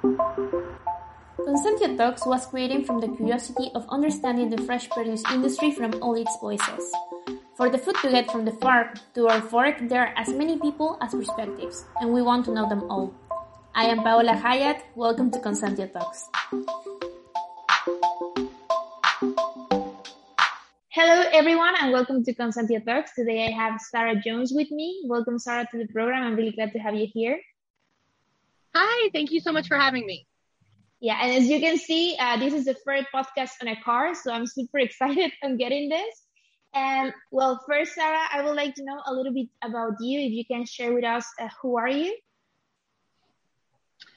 Consentia Talks was created from the curiosity of understanding the fresh produce industry from all its voices. For the food to get from the farm to our fork, there are as many people as perspectives, and we want to know them all. I am Paola Hayat. Welcome to Consentia Talks. Hello, everyone, and welcome to Consentia Talks. Today I have Sarah Jones with me. Welcome, Sarah, to the program. I'm really glad to have you here. Hi, thank you so much for having me. Yeah, and as you can see, uh, this is the first podcast on a car, so I'm super excited on getting this. And well, first, Sarah, I would like to know a little bit about you. If you can share with us, uh, who are you?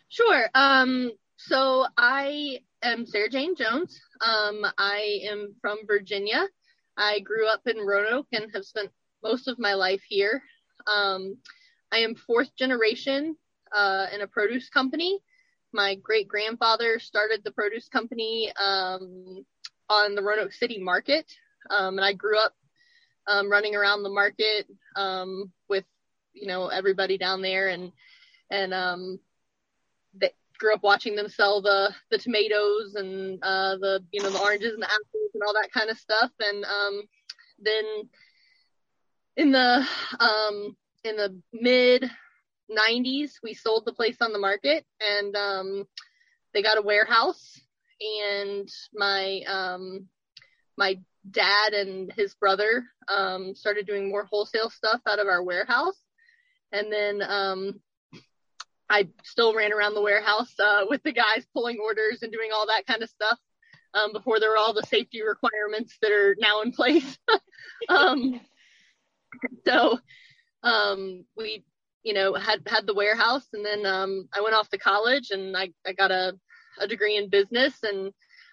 Sure. Um, so I am Sarah Jane Jones. Um, I am from Virginia. I grew up in Roanoke and have spent most of my life here. Um, I am fourth generation uh, in a produce company. My great grandfather started the produce company um, on the Roanoke City Market, um, and I grew up um, running around the market um, with you know everybody down there, and and um, they grew up watching them sell the the tomatoes and uh, the you know the oranges and the apples and all that kind of stuff, and um, then in the um, in the mid 90s we sold the place on the market and um, they got a warehouse and my um, my dad and his brother um, started doing more wholesale stuff out of our warehouse. And then um, I still ran around the warehouse uh, with the guys pulling orders and doing all that kind of stuff um, before there were all the safety requirements that are now in place. um, so um, we, you know, had had the warehouse, and then um, I went off to college, and I I got a a degree in business, and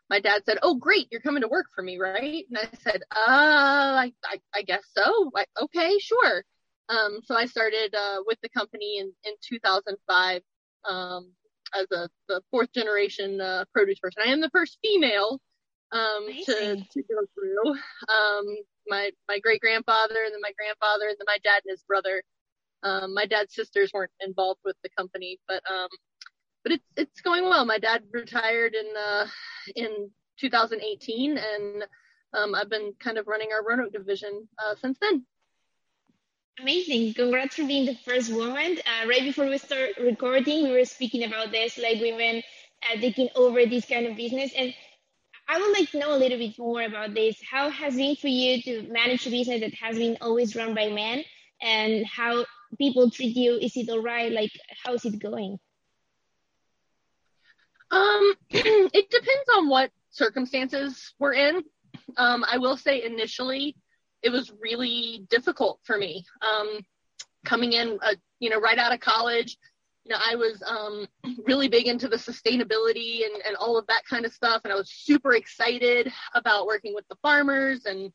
my dad said, "Oh, great, you're coming to work for me, right?" And I said, "Uh, I, I, I guess so. I, okay, sure." Um, so I started uh, with the company in, in 2005 um, as a the fourth generation uh, produce person. I am the first female um, to to go through. Um, my my great grandfather, and then my grandfather, and then my dad and his brother. Um, my dad's sisters weren't involved with the company, but um, but it's it's going well. My dad retired in uh, in 2018, and um, I've been kind of running our Roanoke division uh, since then. Amazing! Congrats for being the first woman. Uh, right before we start recording, we were speaking about this, like women uh, taking over this kind of business, and I would like to know a little bit more about this. How has been for you to manage a business that has been always run by men, and how people treat you? Is it all right? Like, how is it going? Um, it depends on what circumstances we're in. Um, I will say initially it was really difficult for me. Um, coming in, uh, you know, right out of college, you know, I was um, really big into the sustainability and, and all of that kind of stuff. And I was super excited about working with the farmers and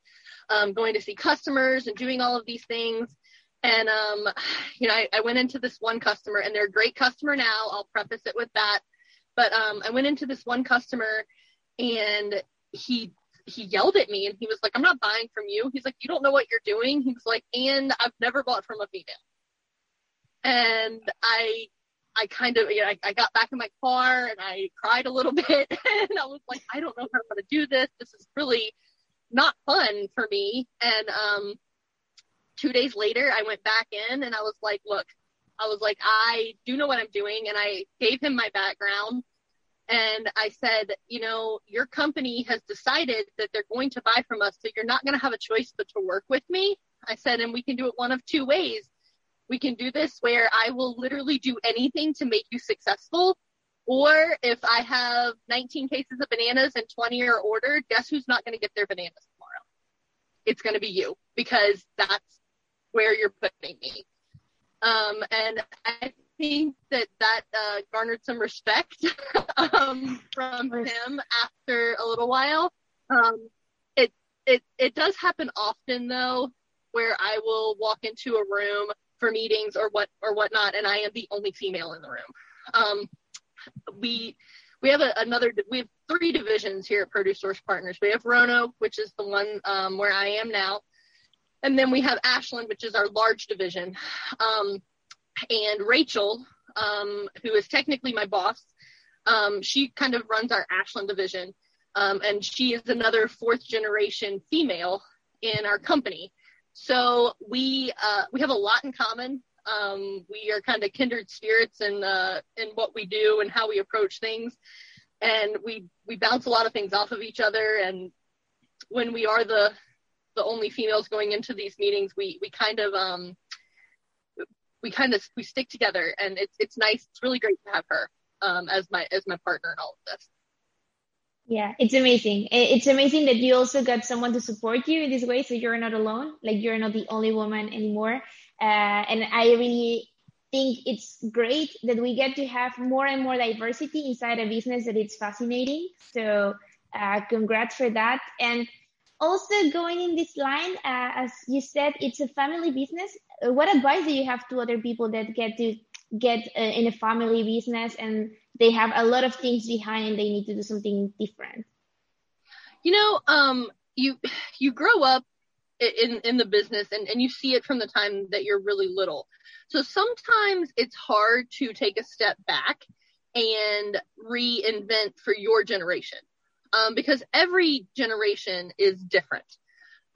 um, going to see customers and doing all of these things. And, um, you know, I, I went into this one customer and they're a great customer now. I'll preface it with that. But um, I went into this one customer and he he yelled at me and he was like, I'm not buying from you. He's like, you don't know what you're doing. He was like, and I've never bought from a female. And I, I kind of, you know, I, I got back in my car and I cried a little bit and I was like, I don't know how to do this. This is really not fun for me. And, um, two days later, I went back in and I was like, look, I was like, I do know what I'm doing. And I gave him my background. And I said, you know, your company has decided that they're going to buy from us. So you're not going to have a choice but to work with me. I said, and we can do it one of two ways. We can do this where I will literally do anything to make you successful. Or if I have 19 cases of bananas and 20 are ordered, guess who's not going to get their bananas tomorrow? It's going to be you because that's where you're putting me. Um, and I think that that uh, garnered some respect um, from him after a little while. Um, it it it does happen often though, where I will walk into a room for meetings or what or whatnot, and I am the only female in the room. Um, we we have a, another we have three divisions here at Produce Source Partners. We have Roanoke, which is the one um, where I am now. And then we have Ashland, which is our large division. Um, and Rachel, um, who is technically my boss, Um, she kind of runs our Ashland division, um, and she is another fourth generation female in our company. So we uh, we have a lot in common. Um, we are kind of kindred spirits in uh, in what we do and how we approach things, and we we bounce a lot of things off of each other. And when we are the the only females going into these meetings, we we kind of um, we kind of we stick together, and it's it's nice. It's really great to have her um, as my as my partner in all of this. Yeah, it's amazing. It's amazing that you also got someone to support you in this way, so you're not alone. Like you're not the only woman anymore. Uh, and I really think it's great that we get to have more and more diversity inside a business that it's fascinating. So uh, congrats for that. And also going in this line, uh, as you said, it's a family business. Uh, what advice do you have to other people that get to get uh, in a family business and they have a lot of things behind and they need to do something different? You know, um, you you grow up in in the business and, and you see it from the time that you're really little. So sometimes it's hard to take a step back and reinvent for your generation um, because every generation is different.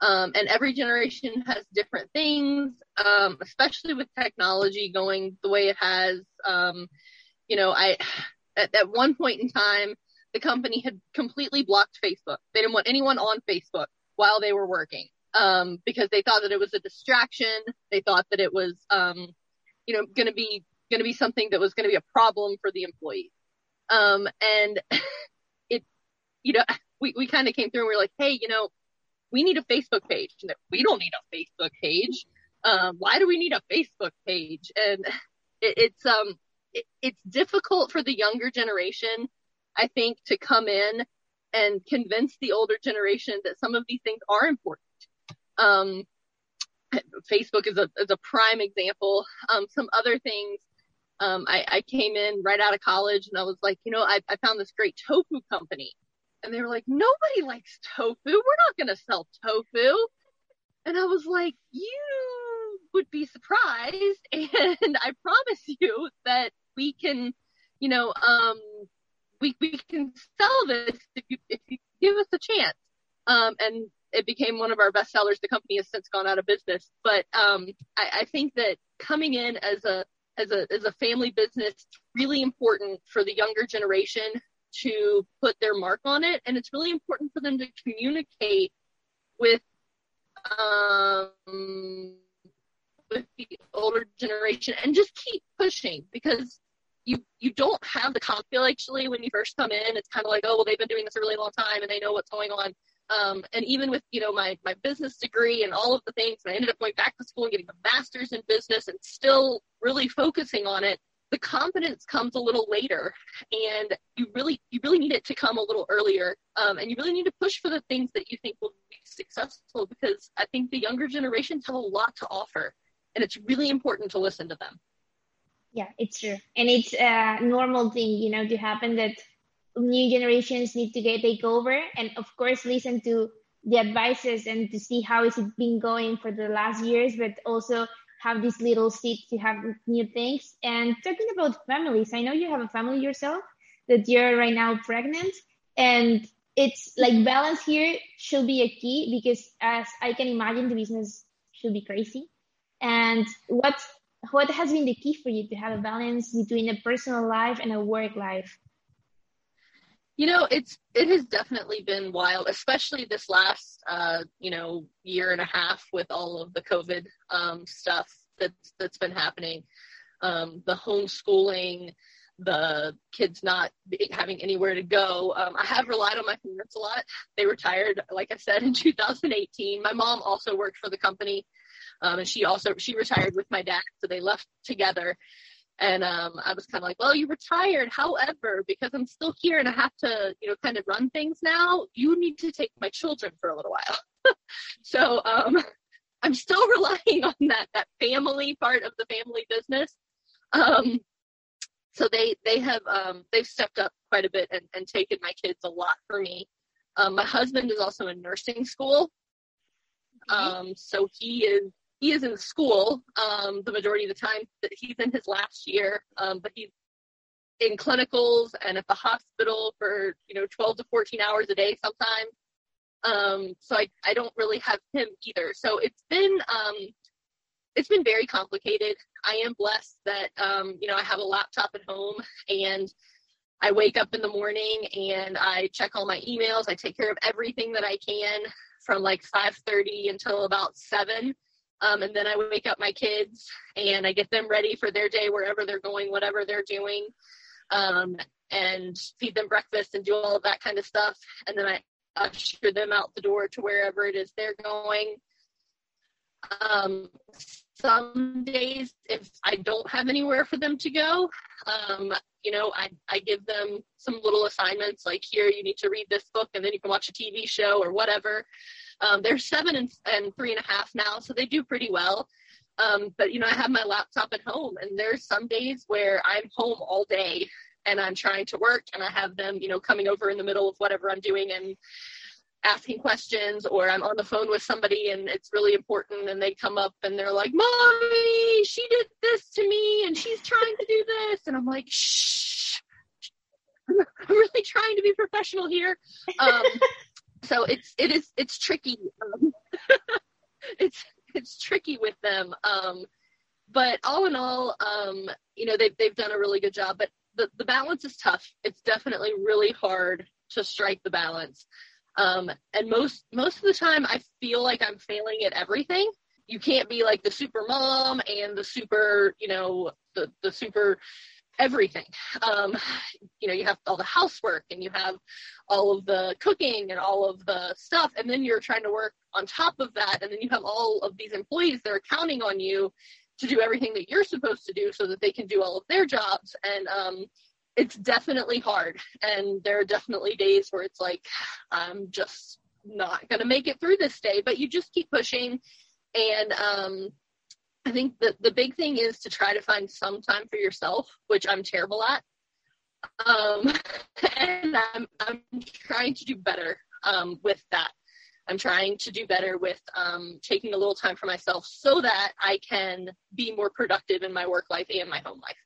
Um, and every generation has different things, um, especially with technology going the way it has. Um, you know, I at, at one point in time, the company had completely blocked Facebook. They didn't want anyone on Facebook while they were working um, because they thought that it was a distraction. They thought that it was, um, you know, going to be going to be something that was going to be a problem for the employees. Um, and you know, we, we kind of came through and we are like, hey, you know, we need a Facebook page. We don't need a Facebook page. Um, why do we need a Facebook page? And it, it's um, it, it's difficult for the younger generation, I think, to come in and convince the older generation that some of these things are important. Um, Facebook is a is a prime example. Um, some other things. Um, I, I came in right out of college and I was like, you know, I, I found this great tofu company and they were like, nobody likes tofu. We're not going to sell tofu. And I was like, you would be surprised. And I promise you that we can, you know, um, we, we can sell this if you, if you give us a chance. Um, and it became one of our best sellers. The company has since gone out of business, but, um, I, I think that coming in as a, as a, as a family business, is really important for the younger generation to put their mark on it. And it's really important for them to communicate with, um, with the older generation and just keep pushing because you you don't have the comp feel actually when you first come in. It's kind of like, oh well, they've been doing this a really long time and they know what's going on. Um, and even with you know my my business degree and all of the things, and I ended up going back to school and getting a master's in business and still really focusing on it the confidence comes a little later and you really you really need it to come a little earlier um, and you really need to push for the things that you think will be successful because i think the younger generations have a lot to offer and it's really important to listen to them. Yeah it's true. And it's a normal thing you know to happen that new generations need to get take over and of course listen to the advices and to see how is it been going for the last years but also have these little seats, to have new things. And talking about families, I know you have a family yourself that you're right now pregnant and it's like balance here should be a key because as I can imagine the business should be crazy. And what what has been the key for you to have a balance between a personal life and a work life? You know, it's it has definitely been wild, especially this last uh, you know year and a half with all of the COVID um, stuff that's that's been happening. Um, the homeschooling, the kids not having anywhere to go. Um, I have relied on my parents a lot. They retired, like I said, in 2018. My mom also worked for the company, um, and she also she retired with my dad, so they left together. And um, I was kind of like, well, you retired. However, because I'm still here and I have to, you know, kind of run things now, you need to take my children for a little while. so um, I'm still relying on that, that family part of the family business. Um, so they, they have, um, they've stepped up quite a bit and, and taken my kids a lot for me. Um, my husband is also in nursing school. Um, so he is he is in school um, the majority of the time. He's in his last year, um, but he's in clinicals and at the hospital for you know 12 to 14 hours a day sometimes. Um, so I, I don't really have him either. So it's been um, it's been very complicated. I am blessed that um, you know i have a laptop at home and i wake up in the morning and i check all my emails. I take care of everything that i can from like 5.30 until about 7 um, and then i wake up my kids and i get them ready for their day wherever they're going whatever they're doing um, and feed them breakfast and do all of that kind of stuff. And then I usher them out the door to wherever it is they're going. Um, some days, if I don't have anywhere for them to go, um, you know, I, I give them some little assignments like here, you need to read this book and then you can watch a TV show or whatever. Um, they're seven and, and three and a half now, so they do pretty well. Um, but you know, I have my laptop at home, and there's some days where I'm home all day and I'm trying to work, and I have them, you know, coming over in the middle of whatever I'm doing and asking questions, or I'm on the phone with somebody and it's really important, and they come up and they're like, "Mommy, she did this to me, and she's trying to do this," and I'm like, "Shh." I'm really trying to be professional here. Um, so it's it is it's tricky. Um, it's it's tricky with them. Um, but all in all, um, you know, they've, they've done a really good job, but the, the balance is tough. It's definitely really hard to strike the balance. Um, and most, most of the time I feel like I'm failing at everything. You can't be like the super mom and the super, you know, the, the super everything. Um, you know, you have all the housework and you have all of the cooking and all of the stuff, and then you're trying to work on top of that, and then you have all of these employees that are counting on you to do everything that you're supposed to do so that they can do all of their jobs. And um, it's definitely hard, and there are definitely days where it's like I'm just not going to make it through this day, but you just keep pushing and um, I think the, the big thing is to try to find some time for yourself, which I'm terrible at. Um, and I'm, I'm trying to do better um, with that. I'm trying to do better with um, taking a little time for myself so that I can be more productive in my work life and my home life.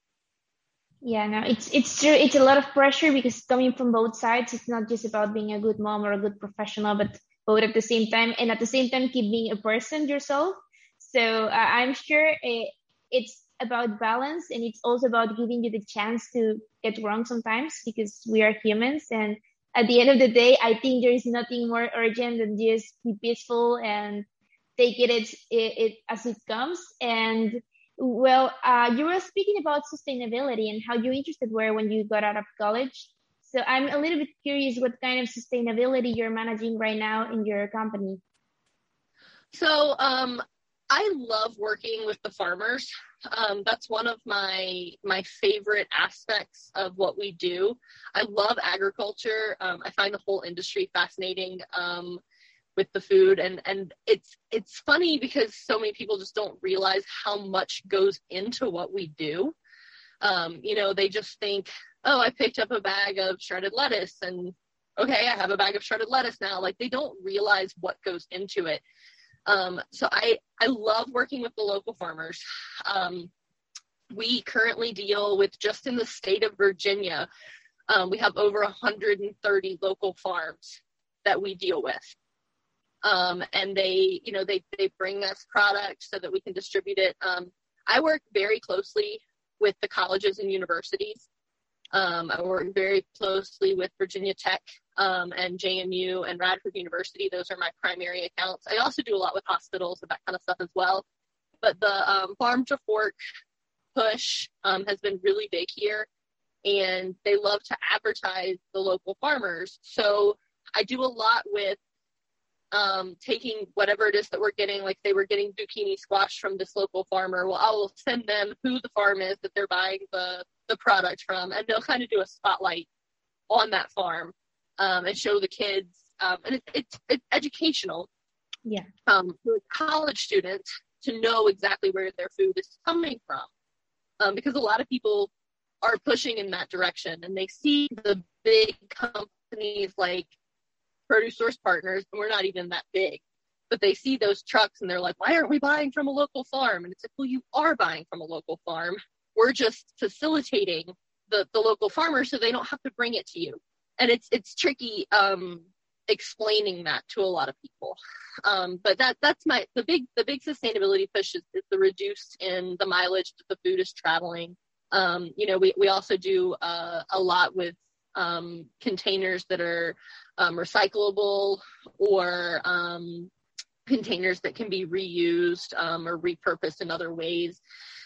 Yeah, no, it's it's true. It's a lot of pressure because coming from both sides, it's not just about being a good mom or a good professional, but both at the same time, and at the same time, keep being a person yourself so uh, I'm sure it, it's about balance and it's also about giving you the chance to get wrong sometimes because we are humans. And at the end of the day, I think there is nothing more urgent than just be peaceful and take it, it, it as it comes. And well, uh, you were speaking about sustainability and how you interested were when you got out of college. So I'm a little bit curious what kind of sustainability you're managing right now in your company. So um, I love working with the farmers. Um, that's one of my my favorite aspects of what we do. I love agriculture. Um, I find the whole industry fascinating um, with the food, and and it's it's funny because so many people just don't realize how much goes into what we do. Um, you know, they just think, oh, I picked up a bag of shredded lettuce, and okay, I have a bag of shredded lettuce now. Like they don't realize what goes into it. Um, so I, I love working with the local farmers. Um, we currently deal with just in the state of Virginia, um, we have over 130 local farms that we deal with. Um, and they, you know, they, they bring us product so that we can distribute it. Um, I work very closely with the colleges and universities. Um, I work very closely with Virginia Tech um, and JMU and Radford University. Those are my primary accounts. I also do a lot with hospitals and that kind of stuff as well. But the um, farm to fork push um, has been really big here, and they love to advertise the local farmers. So I do a lot with um, taking whatever it is that we're getting, like they were getting zucchini squash from this local farmer. Well, I will send them who the farm is that they're buying the, the product from, and they'll kind of do a spotlight on that farm um, and show the kids. Um, and it, it's it's educational. Yeah. Um, for college students to know exactly where their food is coming from, um, because a lot of people are pushing in that direction, and they see the big companies like Produce Source Partners, and we're not even that big. But they see those trucks and they're like, why aren't we buying from a local farm? And it's like, well, you are buying from a local farm. We're just facilitating the, the local farmer so they don't have to bring it to you. And it's it's tricky um, explaining that to a lot of people. Um, but that that's my the big the big sustainability push is, is the reduce in the mileage that the food is traveling. Um, you know, we we also do uh, a lot with um, containers that are um, recyclable or um, containers that can be reused um, or repurposed in other ways.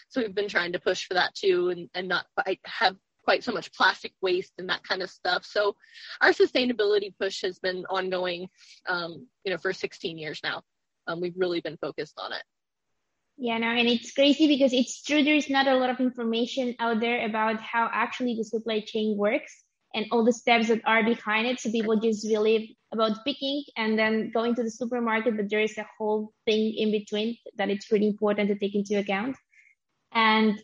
So we've been trying to push for that too, and, and not have quite so much plastic waste and that kind of stuff. So our sustainability push has been ongoing, um, you know, for 16 years now. Um, we've really been focused on it. Yeah, no, and it's crazy because it's true there is not a lot of information out there about how actually the supply chain works and all the steps that are behind it. So people just believe about picking and then going to the supermarket, but there is a whole thing in between that it's really important to take into account. And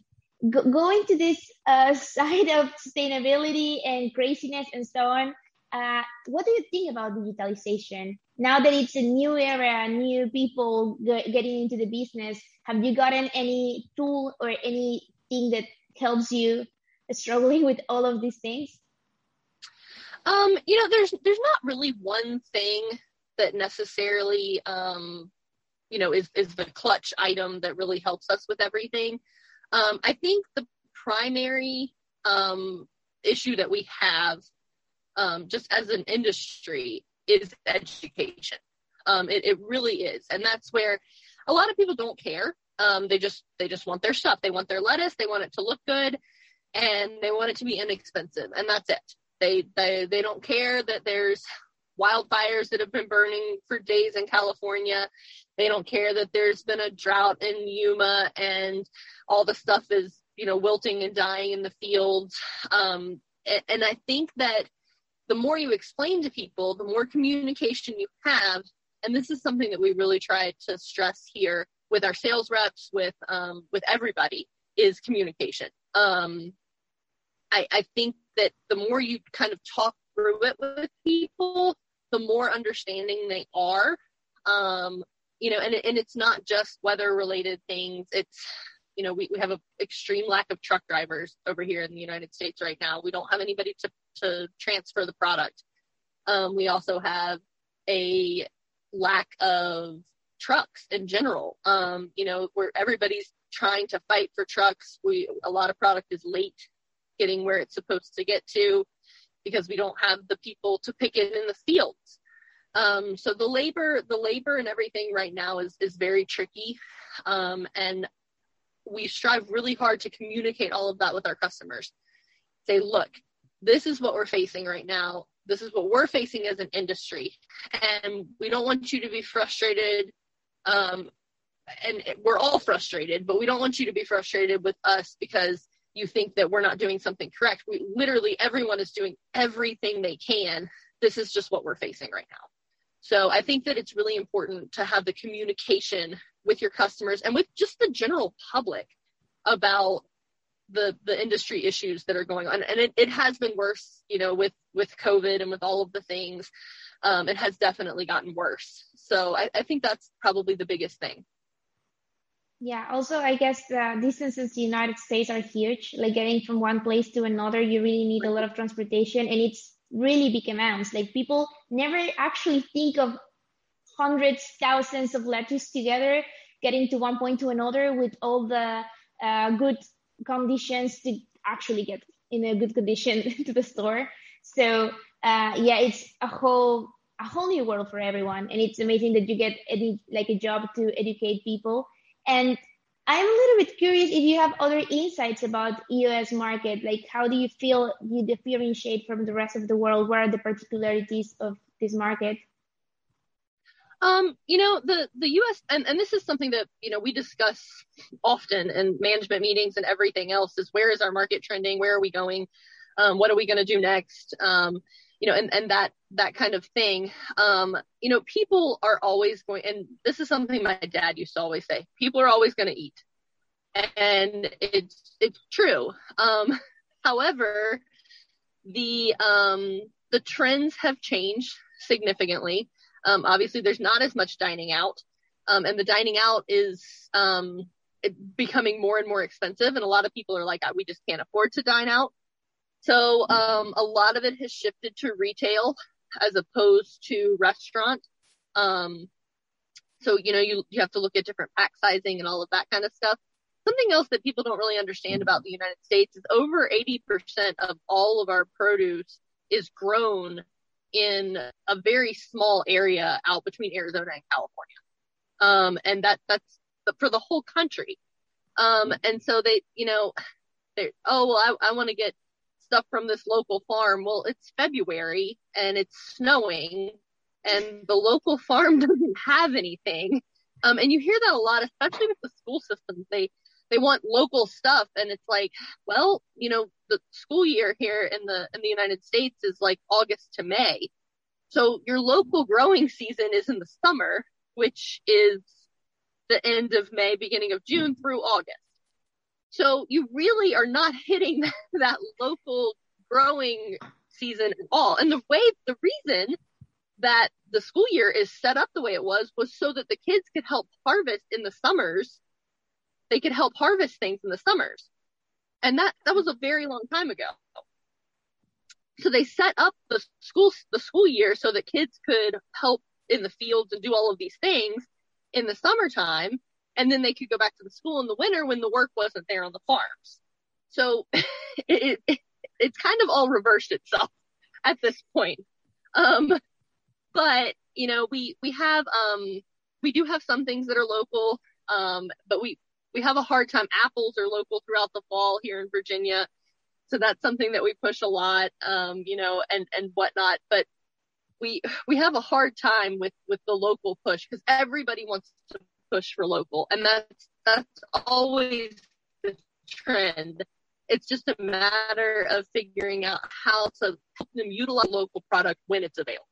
go- going to this uh, side of sustainability and craziness and so on, uh, what do you think about digitalization? Now that it's a new era, new people g- getting into the business, have you gotten any tool or anything that helps you struggling with all of these things? Um, you know, there's there's not really one thing that necessarily um, you know, is is the clutch item that really helps us with everything. Um, I think the primary um, issue that we have, um, just as an industry, is education. Um, it, it really is, and that's where a lot of people don't care. Um, they just they just want their stuff. They want their lettuce. They want it to look good, and they want it to be inexpensive, and that's it. They they they don't care that there's wildfires that have been burning for days in California. They don't care that there's been a drought in Yuma and all the stuff is, you know, wilting and dying in the fields. Um, and, and I think that the more you explain to people, the more communication you have. And this is something that we really try to stress here with our sales reps, with um, with everybody, is communication. Um, I, I think that the more you kind of talk through it with people, the more understanding they are. Um, you know, and, and it's not just weather related things. It's, you know, we, we have an extreme lack of truck drivers over here in the United States right now. We don't have anybody to, to transfer the product. Um, we also have a lack of trucks in general. Um, you know, where everybody's trying to fight for trucks. We, a lot of product is late getting where it's supposed to get to because we don't have the people to pick it in the fields. Um, so the labor, the labor and everything right now is is very tricky, um, and we strive really hard to communicate all of that with our customers. Say, look, this is what we're facing right now. This is what we're facing as an industry, and we don't want you to be frustrated. Um, and we're all frustrated, but we don't want you to be frustrated with us because you think that we're not doing something correct. We literally everyone is doing everything they can. This is just what we're facing right now. So I think that it's really important to have the communication with your customers and with just the general public about the the industry issues that are going on. And it, it has been worse, you know, with with COVID and with all of the things. Um, it has definitely gotten worse. So I, I think that's probably the biggest thing. Yeah, also, I guess the distances to the United States are huge. Like getting from one place to another, you really need a lot of transportation, and it's really big amounts. Like people never actually think of hundreds, thousands of letters together getting to one point to another with all the uh, good conditions to actually get in a good condition to the store. So uh, yeah, it's a whole a whole new world for everyone, and it's amazing that you get edu- like a job to educate people and I'm a little bit curious if you have other insights about US market. Like, how do you feel you differentiate from the rest of the world? What are the particularities of this market? Um, you know, the the US and, and this is something that, you know, we discuss often in management meetings and everything else is where is our market trending? Where are we going? Um, what are we going to do next? Um, you know, and, and that, that kind of thing. Um, you know, people are always going, and this is something my dad used to always say, people are always going to eat. And it's, it's true. Um, however, the, um, the trends have changed significantly. Um, obviously there's not as much dining out. Um, and the dining out is, um, becoming more and more expensive. And a lot of people are like, we just can't afford to dine out. So um, a lot of it has shifted to retail as opposed to restaurant. Um, so you know you you have to look at different pack sizing and all of that kind of stuff. Something else that people don't really understand about the United States is over 80% of all of our produce is grown in a very small area out between Arizona and California. Um, and that that's for the whole country. Um, and so they, you know, they oh, well, I, I want to get stuff from this local farm. Well, it's February and it's snowing and the local farm doesn't have anything. Um, and you hear that a lot, especially with the school systems. They, they want local stuff and it's like, well, you know, the school year here in the, in the United States is like August to May. So your local growing season is in the summer, which is the end of May, beginning of June through August. So you really are not hitting that local growing season at all. And the way, the reason that the school year is set up the way it was was so that the kids could help harvest in the summers. They could help harvest things in the summers. And that, that was a very long time ago. So they set up the school, the school year so that kids could help in the fields and do all of these things in the summertime. And then they could go back to the school in the winter when the work wasn't there on the farms. So it, it it's kind of all reversed itself at this point. Um, but you know, we, we have, um, we do have some things that are local. Um, but we, we have a hard time. Apples are local throughout the fall here in Virginia. So that's something that we push a lot, um, you know, and, and whatnot. But we, we have a hard time with, with the local push because everybody wants to push for local. And that's, that's always the trend. It's just a matter of figuring out how to help them utilize local product when it's available.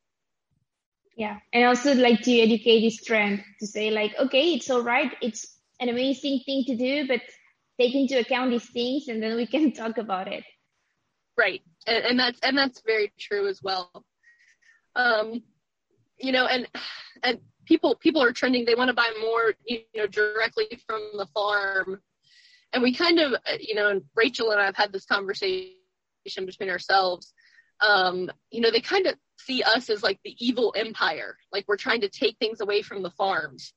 Yeah. And also like to educate this trend to say like, okay, it's all right. It's an amazing thing to do, but take into account these things and then we can talk about it. Right. And, and that's, and that's very true as well. Um, you know, and, and people, people are trending. They want to buy more, you know, directly from the farm and we kind of, you know, Rachel and I have had this conversation between ourselves. Um, you know, they kind of see us as like the evil empire, like we're trying to take things away from the farms.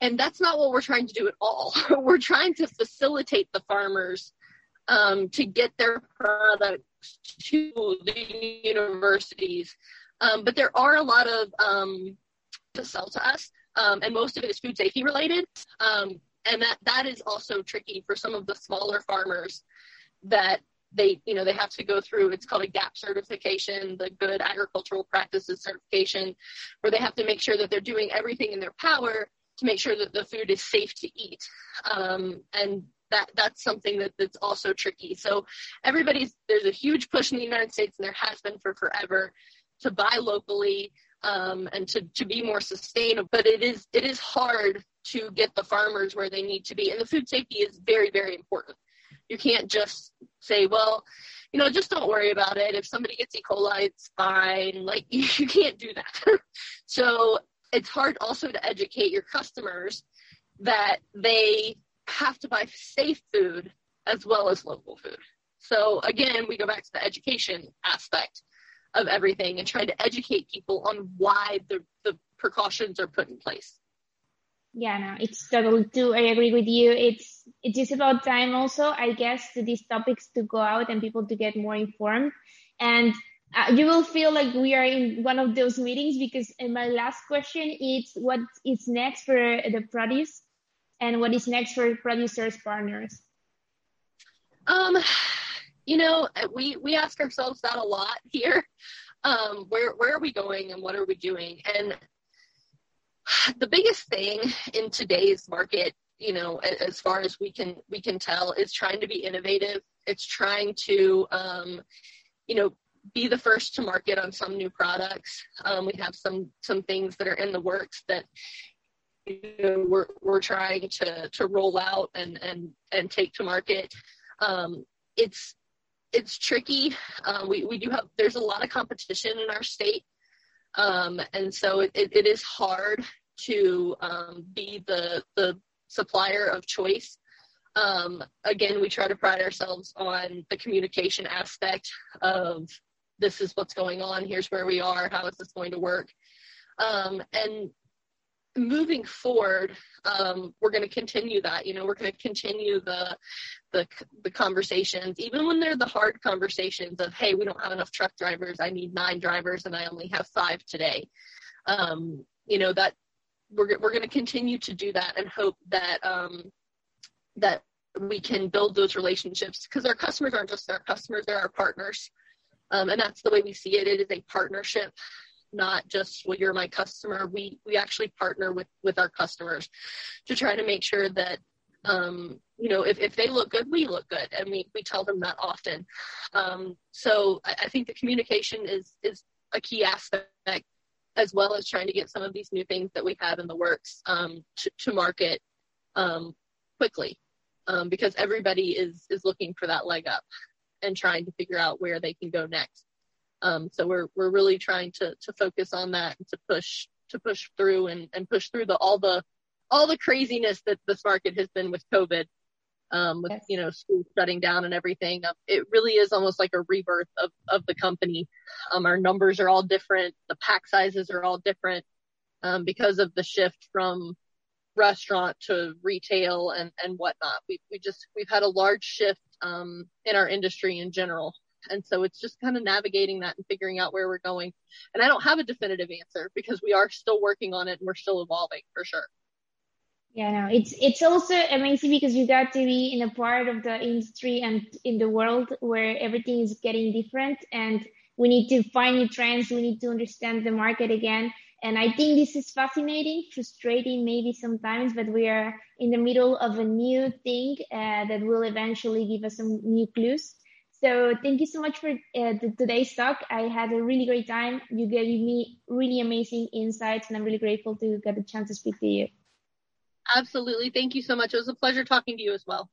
And that's not what we're trying to do at all. we're trying to facilitate the farmers um, to get their products to the universities. Um, but there are a lot of um, to sell to us, um, and most of it is food safety related. Um, and that that is also tricky for some of the smaller farmers that they you know they have to go through it's called a gap certification the good agricultural practices certification where they have to make sure that they're doing everything in their power to make sure that the food is safe to eat um, and that that's something that, that's also tricky so everybody's there's a huge push in the united states and there has been for forever to buy locally um, and to, to be more sustainable but it is it is hard to get the farmers where they need to be. And the food safety is very, very important. You can't just say, well, you know, just don't worry about it. If somebody gets E. coli, it's fine. Like, you can't do that. so it's hard also to educate your customers that they have to buy safe food as well as local food. So again, we go back to the education aspect of everything and trying to educate people on why the, the precautions are put in place. Yeah no it's totally true. I agree with you. It's it is about time also i guess to these topics to go out and people to get more informed. And uh, you will feel like we are in one of those meetings because my last question is what is next for the produce? And what is next for Produce Source Partners? Um you know we we ask ourselves that a lot here. Um where where are we going and what are we doing? And the biggest thing in today's market you know as far as we can we can tell is trying to be innovative. It's trying to um, you know be the first to market on some new products. Um, we have some some things that are in the works that you know, we're we're trying to to roll out and and and take to market. Um, it's it's tricky. Uh, we we do have there's a lot of competition in our state. Um, and so it, it is hard to um, be the, the supplier of choice. Um, again, we try to pride ourselves on the communication aspect of this is what's going on, here's where we are, how is this going to work. Um, and moving forward, um, we're going to continue that. You know, we're going to continue the, the the conversations, even when they're the hard conversations of, hey, we don't have enough truck drivers. I need nine drivers, and I only have five today. Um, you know that we're we're going to continue to do that and hope that um, that we can build those relationships because our customers aren't just our customers; they're our partners. Um, and that's the way we see it. It is a partnership not just well you're my customer. We we actually partner with with our customers to try to make sure that um, you know if, if they look good we look good and we, we tell them that often. Um, so I, I, think the communication is is a key aspect as well as trying to get some of these new things that we have in the works um, to, to, market um, quickly um, because everybody is is looking for that leg up and trying to figure out where they can go next um, so we're we're really trying to to focus on that and to push to push through and, and push through the all the all the craziness that this market has been with COVID, um, with you know schools shutting down and everything. Um, it really is almost like a rebirth of of the company. Um, our numbers are all different, the pack sizes are all different um, because of the shift from restaurant to retail and and whatnot. We we just we've had a large shift um, in our industry in general. And so it's just kind of navigating that and figuring out where we're going. And I don't have a definitive answer because we are still working on it and we're still evolving for sure. Yeah, no, it's it's also amazing because you got to be in a part of the industry and in the world where everything is getting different and we need to find new trends, we need to understand the market again. And I think this is fascinating, frustrating maybe sometimes, but we are in the middle of a new thing uh, that will eventually give us some new clues. So thank you so much for uh, today's talk. I had a really great time. You gave me really amazing insights, and I'm really grateful to get the chance to speak to you. Absolutely. Thank you so much. It was a pleasure talking to you as well.